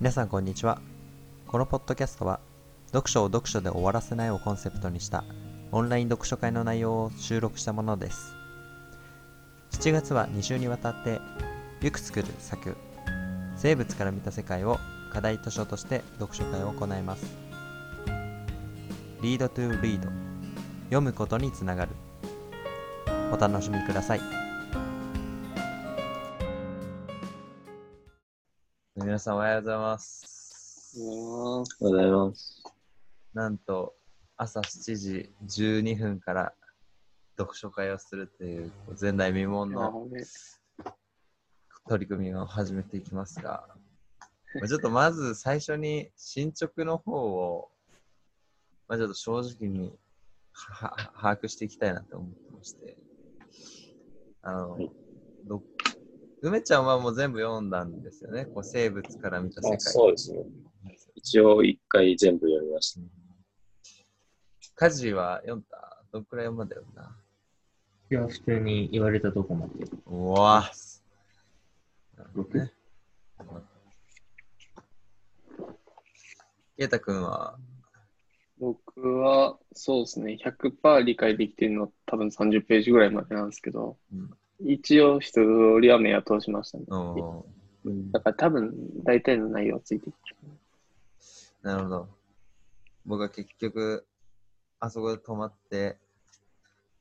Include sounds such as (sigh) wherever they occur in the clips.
皆さんこんにちは。このポッドキャストは読書を読書で終わらせないをコンセプトにしたオンライン読書会の内容を収録したものです。7月は2週にわたってゆく作る作生物から見た世界を課題図書として読書会を行います。リードトゥーリード読むことにつながる。お楽しみください。皆さんおはようございます。おはようございます。なんと朝7時12分から読書会をするという前代未聞のね、取り組みを始めていきますが、まあちょっとまず最初に進捗の方を、まあ、ちょっと正直に把握していきたいなと思ってまして、あの、はい。ど梅ちゃんはもう全部読んだんですよね、こう生物から見た世あ界。そうですね。一応一回全部読みました。家事は読んだ？どんくらいまで読んだ？いや、普通に言われたとこまで。うわなるほどね。ケイタ君は、僕は、そうですね、100%理解できてるの多分30ページぐらいまでなんですけど、うん一応一通りは目は通しましたね。おーだから多分大体の内容はついてきてなるほど。僕は結局、あそこで止まって、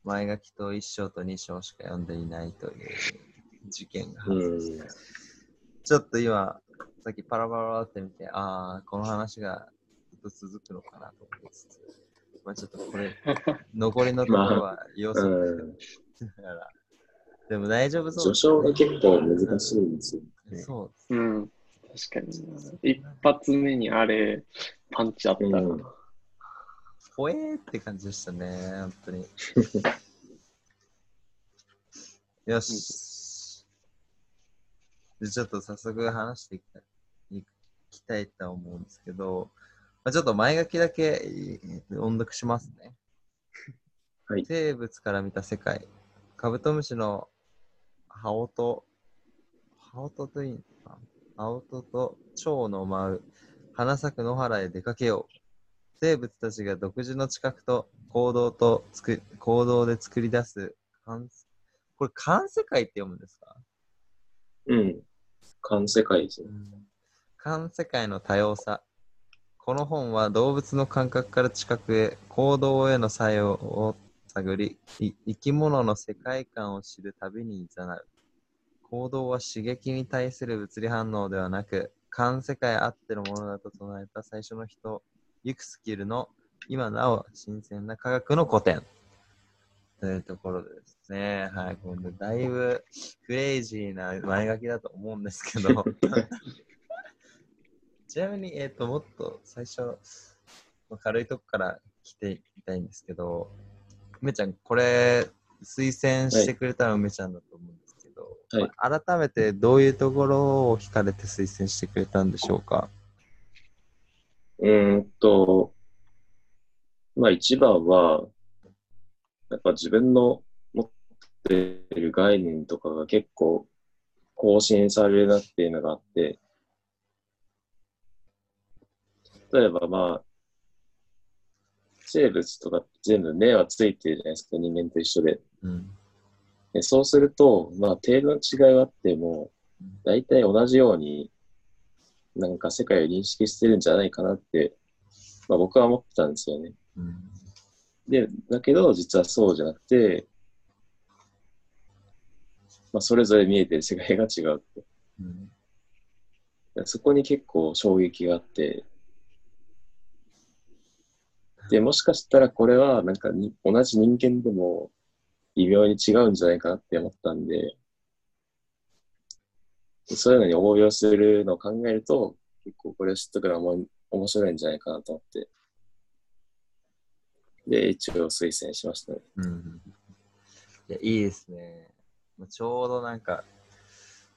前書きと1章と2章しか読んでいないという事件が発生して、ちょっと今、さっきパラパラって見て、ああ、この話がずっと続くのかなと思いつつ、まあちょっとこれ、(laughs) 残りのところは要素うん。だから、でも大丈夫そう序章が結構難しいんですよね。そううん。確かにな。一発目にあれ、パンチあったら、うんほえーって感じでしたね、本当に。(laughs) よし。でちょっと早速話していきたいいきたいと思うんですけど、まあ、ちょっと前書きだけえー音読しますね。はい生物から見た世界。カブトムシの羽音、羽音といいのかな。羽音と蝶の舞う。花咲く野原へ出かけよう。生物たちが独自の知覚と行動とつく行動で作り出す。観これ観世界って読むんですか、うん。環世界ですね。観世界の多様さ。この本は動物の感覚から知覚へ行動への作用を探り生き物の世界観を知る旅に誘う。行動は刺激に対する物理反応ではなく観世界あってのものだと唱えた最初の人ユクスキルの今なお新鮮な科学の古典。というところですね、はい、これだいぶクレイジーな前書きだと思うんですけど、(laughs) ちなみに、えっ、と、もっと最初、軽いとこから来ていきたいんですけど、梅ちゃん、これ、推薦してくれたのは梅ちゃんだと思うんですけど、はい。まあ改めてどういうところを聞かれて推薦してくれたんでしょうか？うーんと、まあ一番は、やっぱ自分の持っている概念とかが結構更新されるなっていうのがあって、例えばまあ、生物とか全部目はついてるじゃないですか、人間と一緒で。うん。でそうすると、まあ、程度の違いはあっても、大体同じように、なんか世界を認識してるんじゃないかなって、まあ僕は思ってたんですよね。うん。で、だけど実はそうじゃなくて、まあそれぞれ見えてる世界が違うって。うん。そこに結構衝撃があって、で、もしかしたらこれはなんかに同じ人間でも微妙に違うんじゃないかなって思ったんで、そういうのに応用するのを考えると、結構これを知っとくのは面白いんじゃないかなと思って、で、一応推薦しましたね。うん。いや、いいですね。まあちょうどなんか、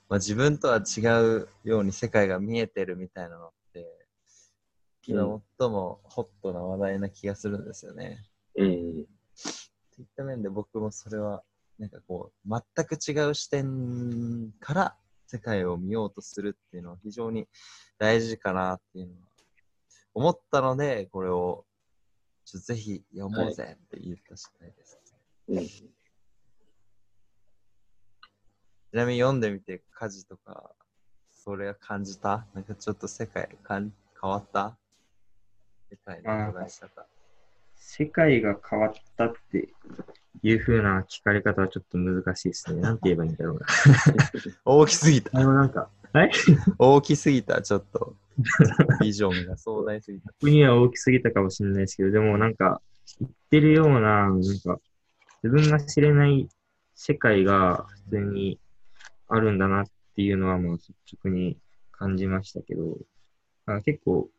まあ、自分とは違うように世界が見えてるみたいなの最もホットな話題な気がするんですよね。うん。っていった面で僕もそれはなんかこう全く違う視点から世界を見ようとするっていうのは非常に大事かなっていうのは思ったので、これをちょっとぜひ読もうぜって言った次第です。うん。ちなみに読んでみて、家事とか、それは感じた？なんかちょっと世界かん変わった？世界の捉え方。世界が変わったっていう風な聞かれ方はちょっと難しいですね。(laughs) なんて言えばいいんだろうな。(laughs) 大きすぎた。あの、なんか、はい (laughs) 大きすぎた、ちょっと。ビジョンが壮大すぎた。僕には大きすぎたかもしれないですけど、でもなんか、言ってるような、なんか、自分が知れない世界が普通にあるんだなっていうのは、もう率直に感じましたけど、あ結構、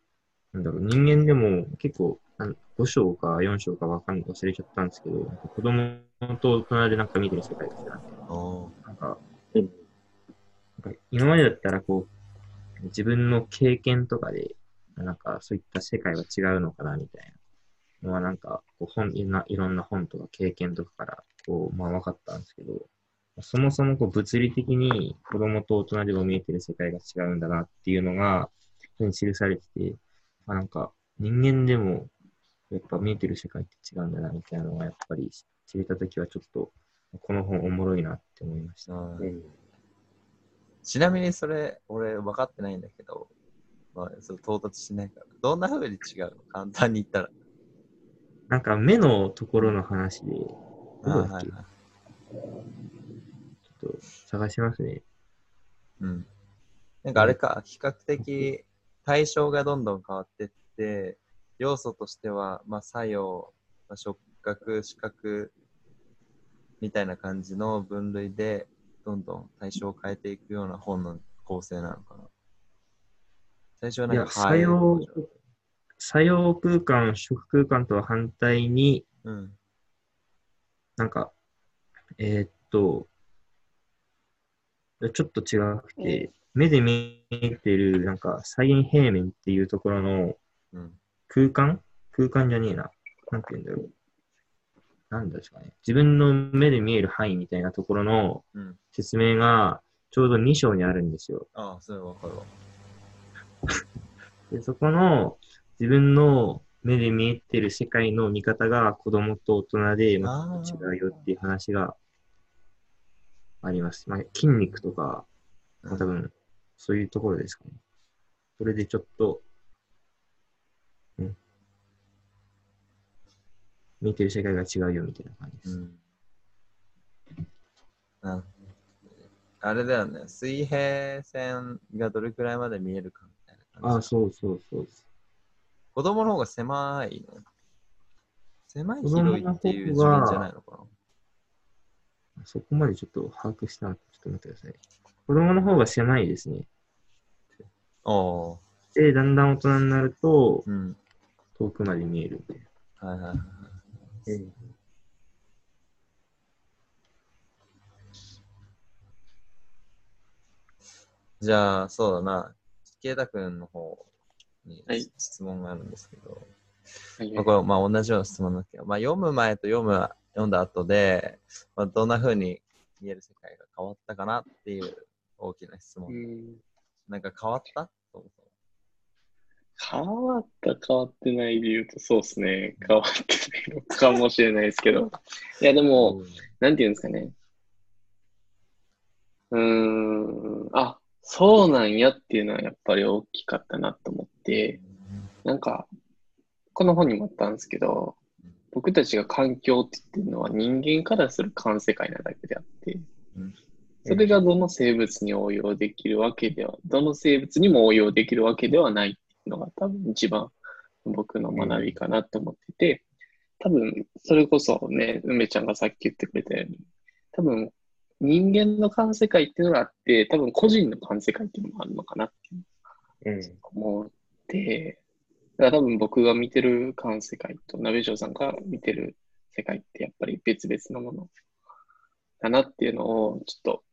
なんだろう、人間でも結構、なん5章か4章かわかんない、忘れちゃったんですけど、子供と大人でなんか見てる世界で、おー。なんか、うんなんか今までだったらこう、自分の経験とかで、なんかそういった世界は違うのかなみたいな。のはなんかこう本いろんないろんな本とか経験とかからこう、まあ分かったんですけど、そもそもこう物理的に子供と大人でも見えてる世界が違うんだなっていうのが、に記されてて、あなんか人間でもやっぱ見えてる世界って違うんだなみたいなのがやっぱり知れたときはちょっとこの本おもろいなって思いました。うんうん。ちなみにそれ、俺分かってないんだけど、まあ、そう到達しないから。どんな風に違うの？簡単に言ったら。なんか目のところの話で、あどこだっけ？はいはい。ちょっと探しますね。うん。なんかあれか、比較的対象がどんどん変わってって、要素としては、まあ、作用、まあ、触覚、視覚みたいな感じの分類で、どんどん対象を変えていくような本の構成なのかな。最初はないんや、か、作用、作用空間、食空間とは反対に、うん。なんか、えーっと、ちょっと違くて、目で見えてる、なんか、左円平面っていうところのうん。空間？空間じゃねえな。なんて言うんだろう。なんですかね。自分の目で見える範囲みたいなところのうん。説明が、ちょうど2章にあるんですよ。ああ、それわかるわ。(laughs) で、そこの自分の目で見えてる世界の見方が子供と大人でまあた違うよっていう話があります。まあ、筋肉とか、まあ、多分そういうところですかね。それでちょっと、うん。見てる世界が違うよみたいな感じです。うん。ああれだよね。水平線がどれくらいまで見えるかみたいな感じ。ああ、そうそうそう。子供の方が狭いの？狭い広いっていう方が次元じゃないのかな？そこまでちょっと把握したのかちょっと待ってください。子供の方が狭いですね。おー。で、だんだん大人になると、うん。遠くまで見えるんで。はいはいはい。うん。じゃあ、そうだな。ケイタ君の方にはい質問があるんですけど、はいまあ、これまあ同じような質問なんですけど、まあ、読む前と読む読んだ後で、まあ、どんな風に見える世界が変わったかなっていう大きな質問。うんなんか変わった？そもそも変わった、変わってないで言うと、そうですね。変わってないのかもしれないですけど。いや、でも、なんていうんですかね。うーん、あ、そうなんやっていうのはやっぱり大きかったなと思って、なんか、この本にもあったんですけど、僕たちが環境って言ってるのは人間からする環世界なだけであってうん、それがどの生物に応用できるわけでは、どの生物にも応用できるわけではないっていうのが多分一番僕の学びかなと思ってて、多分それこそね、梅ちゃんがさっき言ってくれたように、多分人間の環世界っていうのがあって、多分個人の環世界っていうのもあるのかなって。思って、だから多分僕が見てる環世界と、鍋城さんが見てる世界ってやっぱり別々のものだなっていうのをちょっと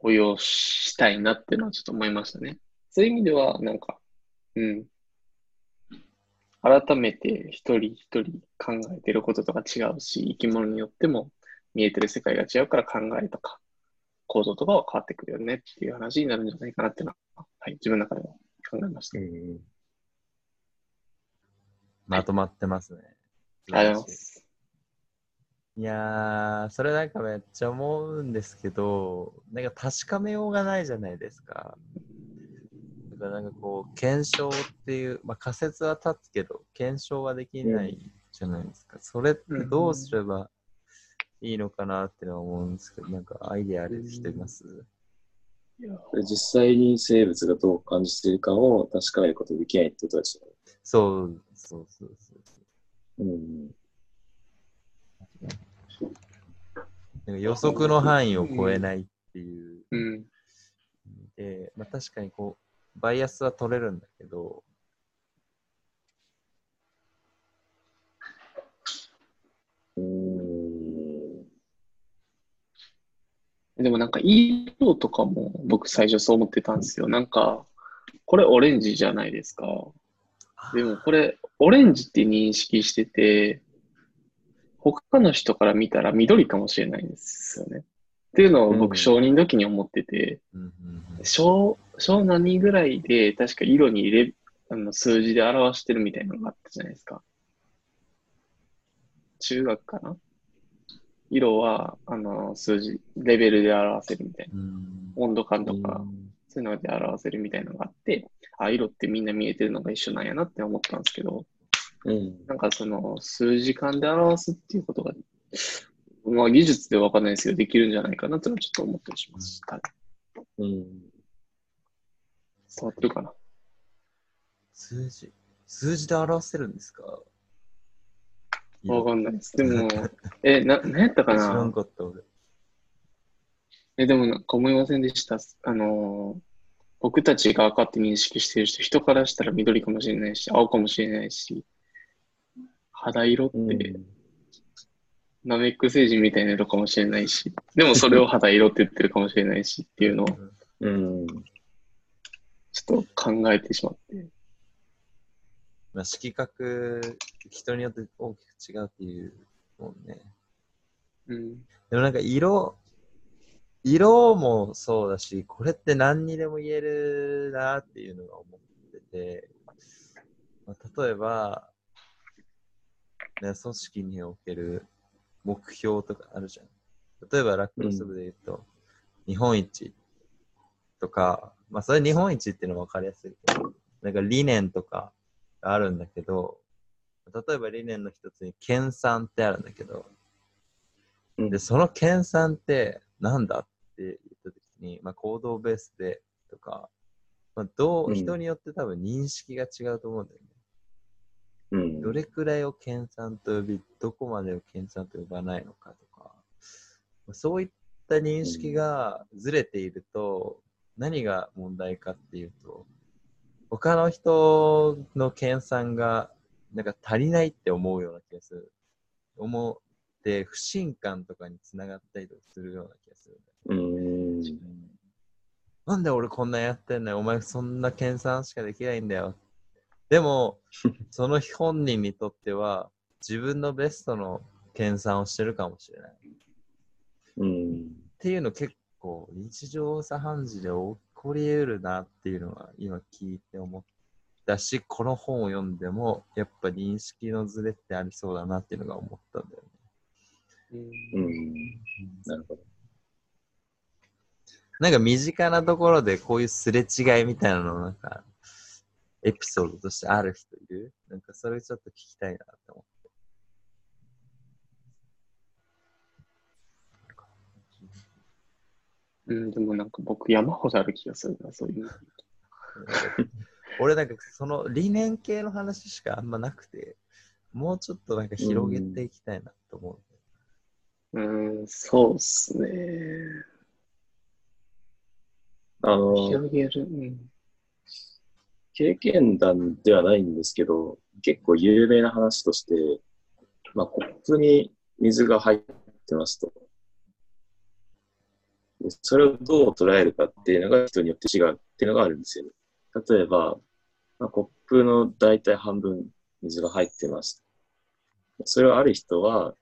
応用したいなっていうのはちょっと思いましたね。そういう意味では、なんか、うん。改めて一人一人考えてることとか違うし、生き物によっても見えてる世界が違うから考えとか構造とかは変わってくるよねっていう話になるんじゃないかなっていうのは、はい、自分の中では考えました。うん。まとまってますね。ありがとうございます。いやー、それなんかめっちゃ思うんですけど、なんか確かめようがないじゃないですか。だからなんかこう、検証っていう、まあ仮説は立つけど、検証はできないじゃないですか。それってどうすればいいのかなってのは思うんですけど、なんかアイデアある人います？いやで実際に生物がどう感じているかを確かめることできないってことですよね。そう、そうそうそう。うん。なんか予測の範囲を超えないっていううん。で、まあ、確かにこう、バイアスは取れるんだけど、うーん。でもなんか色とかも僕最初そう思ってたんですよ。なんか、これオレンジじゃないですか。でもこれオレンジって認識してて、他の人から見たら緑かもしれないんですよね。っていうのをうん僕承認の時に思ってて、小、小何ぐらいで確か色に入れ、あの数字で表してるみたいなのがあったじゃないですか。中学かな？色は、あの、数字、レベルで表せるみたいな。うん温度感とか、うんそういうので表せるみたいなのがあって、あ、色ってみんな見えてるのが一緒なんやなって思ったんですけど、うん。なんかその数時間で表すっていうことが、まあ技術ではわかんないですけど、できるんじゃないかなってのはちょっと思ったりしました。うん。伝わってるかな？数字数字で表せるんですか？わかんないです。でも、え、な、何やったか知らんなかった俺。え、でもなんか思いませんでした？あのー、僕たちが赤って認識してる人、人からしたら緑かもしれないし、青かもしれないし、肌色っうん。てナメック星人みたいな色かもしれないし、でもそれを肌色って言ってるかもしれないしっていうのをうん。ちょっと考えてしまって。まあ、色覚、人によって大きく違うっていうもんね。うん。でもなんか色、色もそうだし、これって何にでも言えるなっていうのが思ってて、まあ、例えば、ね、組織における目標とかあるじゃん。例えばラクロス部で言うと、日本一とか、まあそれ日本一っていうのは分かりやすいけど、なんか理念とかがあるんだけど、例えば理念の一つに研鑽ってあるんだけど、うんで、その研鑽ってなんだって言ったときに、まあ、行動ベースでとか、まあ、どう、うん人によって多分認識が違うと思うんだよね。うん。どれくらいを研鑽と呼び、どこまでを研鑽と呼ばないのかとか、そういった認識がずれていると、何が問題かっていうと、他の人の研鑽がなんか足りないって思うような気がする。思って不信感とかにつながったりとかするような気がする。うん。なんで俺こんなやってんのよお前そんな研鑽しかできないんだよ。でも、(laughs) その本人にとっては自分のベストの研鑽をしてるかもしれない。っうん。ていうの結構日常茶飯事で起こり得るなっていうのは今聞いて思ったし、この本を読んでもやっぱ認識のズレってありそうだなっていうのが思ったんだよね。うん。なるほど。なんか身近なところでこういうすれ違いみたいなのなんかエピソードとしてある人いる？なんかそれちょっと聞きたいなって思うん、でもなんか僕山ほどある気がするな、そういう。俺なんかその理念系の話しかあんまなくて、もうちょっとなんか広げていきたいなと思う。うん、そうっすね。あの、広げる。うん。経験談ではないんですけど、結構有名な話として、まあ、コップに水が入ってますと。それをどう捉えるかっていうのが人によって違うっていうのがあるんですよね。例えば、まあ、コップの大体半分水が入ってます。それをある人は、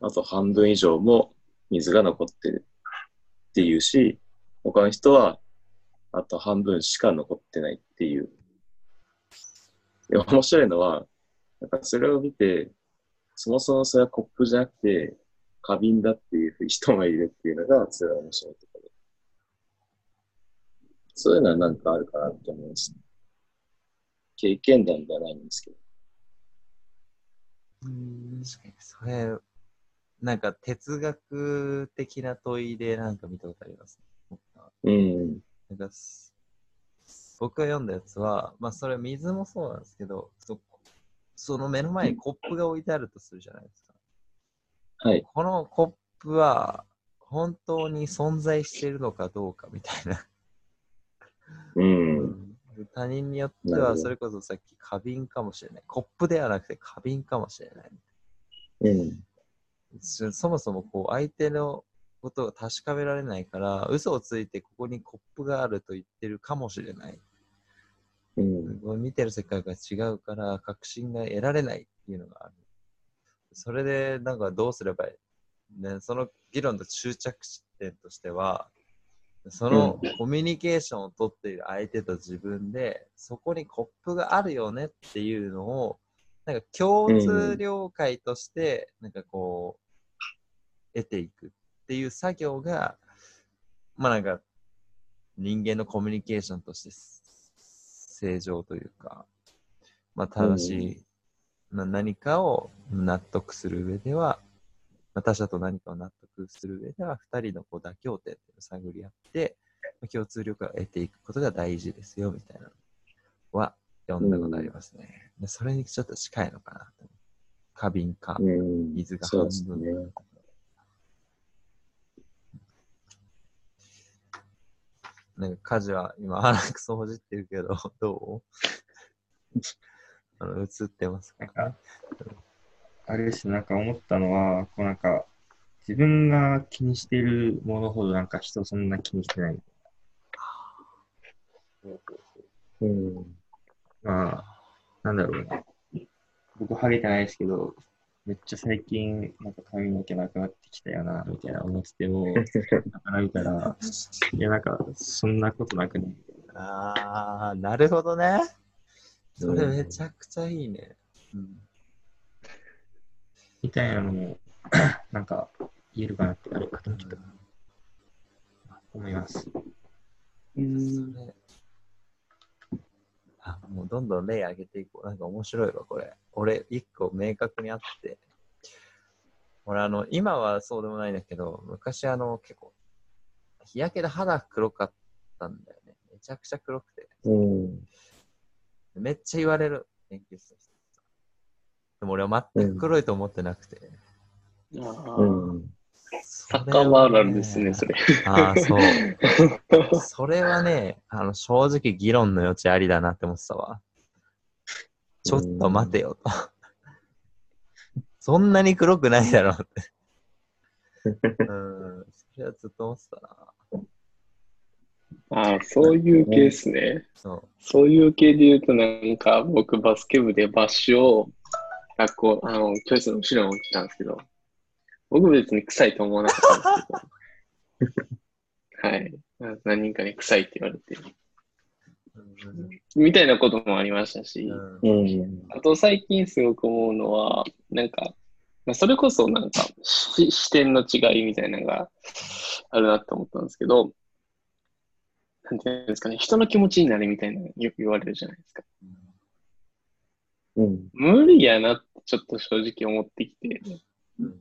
あと半分以上も水が残ってるっていうし、他の人はあと半分しか残ってないっていう。で面白いのは、なんかそれを見て、そもそもそれはコップじゃなくて、花瓶だっていう人がいるっていうのが、それは面白いところで。そういうのはなんかあるかなって思います、ね。経験談ではないんですけど。うん確かに、それ、なんか哲学的な問いでなんか見たことあります、ね。うん。なんかす僕が読んだやつは、まあそれ水もそうなんですけど、そその目の前にコップが置いてあるとするじゃないですか。はい。このコップは本当に存在しているのかどうかみたいな。うん。他人によってはそれこそさっき花瓶かもしれない。コップではなくて花瓶かもしれない。うん。そそもそもこう相手のことが確かめられないから、嘘をついてここにコップがあると言ってるかもしれない。うん。見てる世界が違うから確信が得られないっていうのがある。それでなんかどうすればいい、ね、その議論の終着地点としては、そのコミュニケーションを取っている相手と自分で、そこにコップがあるよねっていうのを、なんか共通了解として、なんかこう、得ていくっていう作業が、まあなんか人間のコミュニケーションとして正常というか、まあ正しい、な何かを納得する上では、まあ他者と何かを納得する上では、二人のこう妥協点を探り合って、まあ共通了解を得ていくことが大事ですよみたいなのは読んだことありますね。でそれにちょっと近いのかなと。花瓶か、うん。水が半そうです分ね。なんか家事は今鼻くそほじってるけど、どう？あの映ってますかなんか、あれですね、なんか思ったのは、こうなんか、自分が気にしているものほどなんか人そんな気にしてない。うん。まあ、なんだろうな。僕、ハゲてないですけど、めっちゃ最近、なんか髪の毛なくなってきたよな、みたいな思ってても、鼻見たら、(laughs) いや、なんか、そんなことなくね。ああ、なるほどね。それめちゃくちゃいいね。うん、みたいなのも、(clears throat) なんか、言えるかなって、あれ、かと思っちゃった。思います。それあ、もうどんどん例上げていこう。なんか面白いわ、これ。俺、一個明確にあって。俺、あの、今はそうでもないんだけど、昔、あの、結構、日焼けで肌黒かったんだよね。めちゃくちゃ黒くて。うん。めっちゃ言われる、研究室の人でも俺は全く黒いと思ってなくて。ああ、うん。それはね酒場あるあるですね、それ。ああ、そう。(laughs) それはね、あの、正直議論の余地ありだなって思ってたわ。ちょっと待てよと。そんなに黒くないだろうって。(laughs) うん、それはずっと思ってたな。ああ、そういう系ですね。そそういう系で言うと、なんか僕バスケ部でバッシュを学校、あの、教室の後ろに置いてたんですけど、僕別に臭いと思わなかったんですけど、(laughs) はい。何人かに臭いって言われて、みたいなこともありましたし。あと最近すごく思うのは、なんか、まあそれこそなんかし視点の違いみたいなのがあるなと思ったんですけど、なんていうんですかね、人の気持ちになるみたいなのよく言われるじゃないですか。うん。無理やなってちょっと正直思ってきて、うん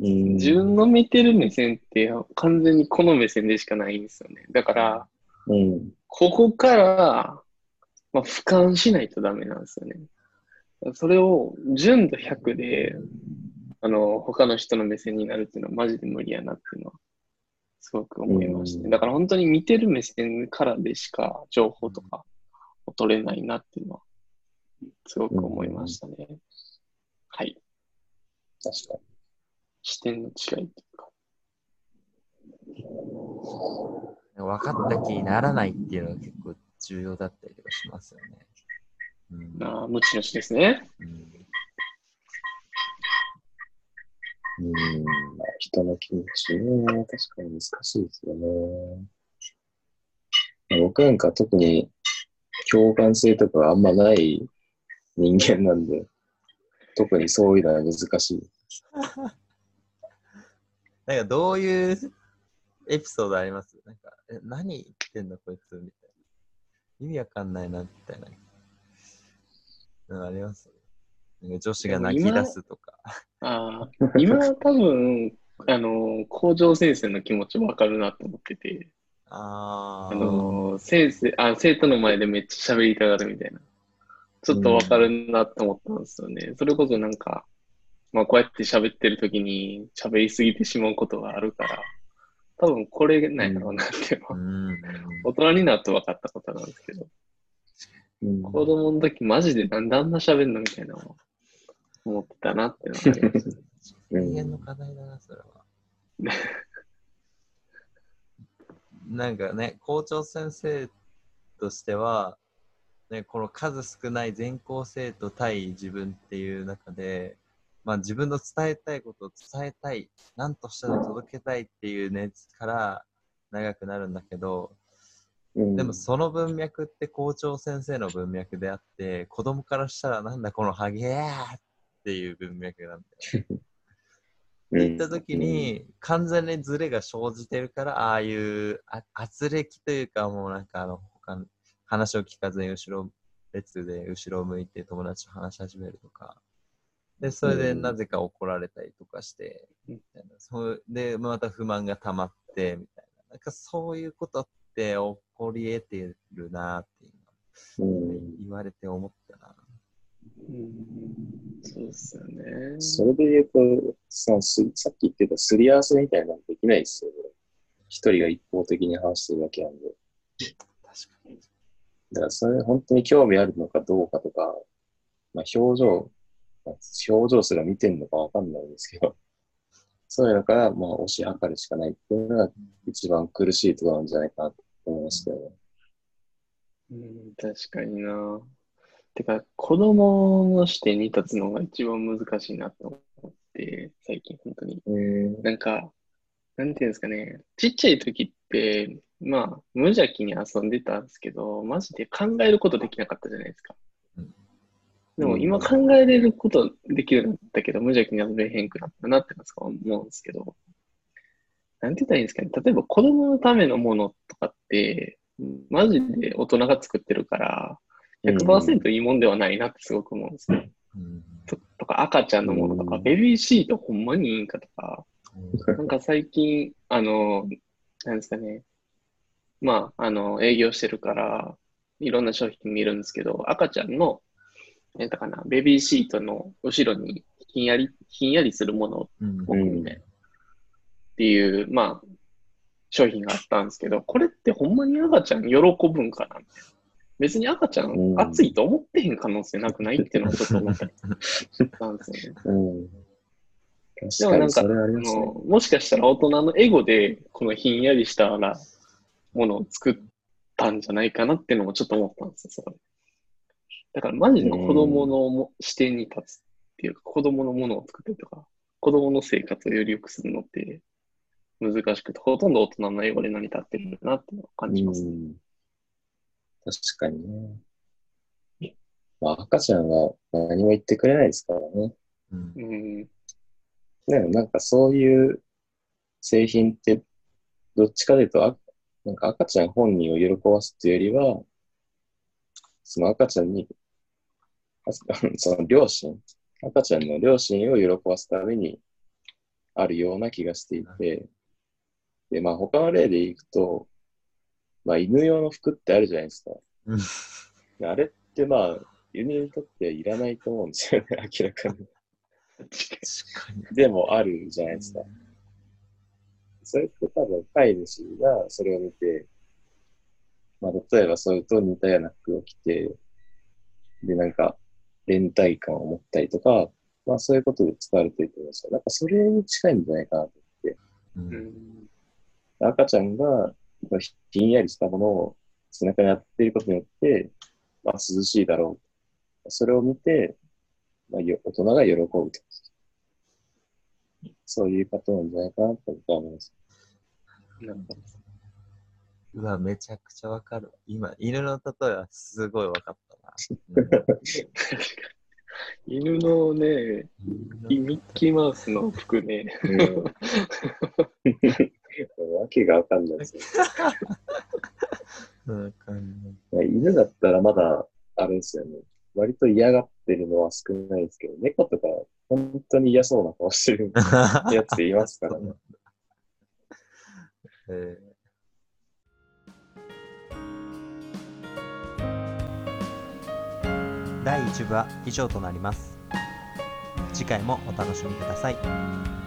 うん。自分の見てる目線って完全にこの目線でしかないんですよね。だから、うん。ここから、まあ、俯瞰しないとダメなんですよね。それを純度100で、あの、他の人の目線になるっていうのはマジで無理やなっていうのは、すごく思いましたね。うんだから本当に見てる目線からでしか情報とかを取れないなっていうのは、すごく思いましたね。はい。確か視点の違いっていうか。分かった気にならないっていうのが結構重要だったりとかしますよね。うんああ、無知の知ですね。うんに。うん。人の気持ちね、確かに難しいですよね。僕なんか特に共感性とかあんまない人間なんで、特にそういうのは難しい。なんかどういうエピソードあります？なんか、え、何言ってんのこいつみたいな。意味わかんないな、みたいな。あります？女子が泣き出すとか。ああ、今は多分、あの、校長先生の気持ちわかるなと思ってて、あー。あの、先生、あ、生徒の前でめっちゃ喋りたがるみたいな。ちょっとわかるなと思ったんですよね。それこそなんか、まあこうやって喋ってる時に喋りすぎてしまうことがあるから、多分これなんやろうなっていうのは、うん。大人になって分かったことなんですけど、うん子供の時マジでなんであんな喋んのみたいな思ってたなっていうのがあります。うん人間の課題だな、それは。(laughs) なんかね、校長先生としては、ね、この数少ない全校生徒対自分っていう中で、まあ、自分の伝えたいことを伝えたい、何としても届けたいっていう熱から長くなるんだけど、うんでもその文脈って校長先生の文脈であって、子供からしたらなんだこのハゲーっていう文脈なんだよ。って (laughs) 言った時に、完全にズレが生じてるから、ああいうあ圧力というか、もうなんかあの、他の話を聞かずに後ろ、列で後ろを向いて友達と話し始めるとか、で、それでなぜか怒られたりとかして、うんみたいなそうで、また不満が溜まって、みたいな。なんかそういうことって起こり得てるなっていううんの言われて思ったな。うんそうですよね。それで言うと、そのすさっき言ってたすり合わせみたいなのできないですよね。一人が一方的に話してるだけなんで。確かに。だからそれ本当に興味あるのかどうかとか、まあ、表情、まあ表情すら見てんのかわかんないんですけど、そういうのから、まあ、推し量るしかないっていうのが一番苦しいところなんじゃないかなと思いますけどね。うん、確かにな。てか、子供の視点に立つのが一番難しいなと思って、最近本当に。うん。なんか、なんていうんですかね、ちっちゃい時って、まあ、無邪気に遊んでたんですけど、マジで考えることできなかったじゃないですか。うんでも今考えれることできるようになったけど、無邪気に遊べへんくなったなって思うんですけど、なんて言ったらいいんですかね。例えば子供のためのものとかって、マジで大人が作ってるから、100%いいもんではないなってすごく思うんですよ。うん。ととか赤ちゃんのものとか、うん。ベビーシートほんまにいいんかとか、うん。なんか最近、あの、なんですかね、まあ、あの、営業してるから、いろんな商品見るんですけど、赤ちゃんの、えだかな、ベビーシートの後ろにひんやり、ひんやりするものをうん置くみたいな、っていう、まあ、商品があったんですけど、これってほんまに赤ちゃん喜ぶんかな。別に赤ちゃうんん暑いと思ってへん可能性なくないっていうのをちょっと思ったりしたんですよね。うん。で確もなんか、ね。もしかしたら大人のエゴで、このひんやりしたらものを作ったんじゃないかなっていうのもちょっと思ったんですよ、そこで。だからマジで子供のも視点に立つっていうか、子供のものを作ってるとか、子供の生活をより良くするのって難しくて、ほとんど大人のエゴで成り立ってるなっていうのを感じます。うん確かにね。まあ、赤ちゃんは何も言ってくれないですからね。うんうん。でもなんかそういう製品って、どっちかというと、あなんか赤ちゃん本人を喜ばすっていうよりは、その赤ちゃんに、あ (laughs) その両親、赤ちゃんの両親を喜ばすためにあるような気がしていて、で、まあ他の例でいくと、まあ犬用の服ってあるじゃないですか。うんであれってまあ、犬にとっていらないと思うんですよね、明らかに。確かに。でもあるじゃないですか。それって多分飼い主がそれを見て、まあ例えばそれと似たような服を着て、でなんか連帯感を持ったりとか、まあそういうことで使われてると思うんですよ。なんかそれに近いんじゃないかなと。ううんん。赤ちゃんがひんやりしたものを背中に当てていることによって、まあ涼しいだろう。それを見て、まあ、よ大人が喜ぶと。そういうことなんじゃないかなと僕は思います。うわ、めちゃくちゃわかる。今、犬の例えはすごいわかったな。犬のね、うんミッキーマウスの服ね、うん、わけがわかんないですよ。わかんない。まあ犬だったらまだ、あれですよね。割と嫌がってるのは少ないですけど、猫とか本当に嫌そうな顔してる (laughs) やついますからね。(laughs) え第1部は以上となります次回もお楽しみください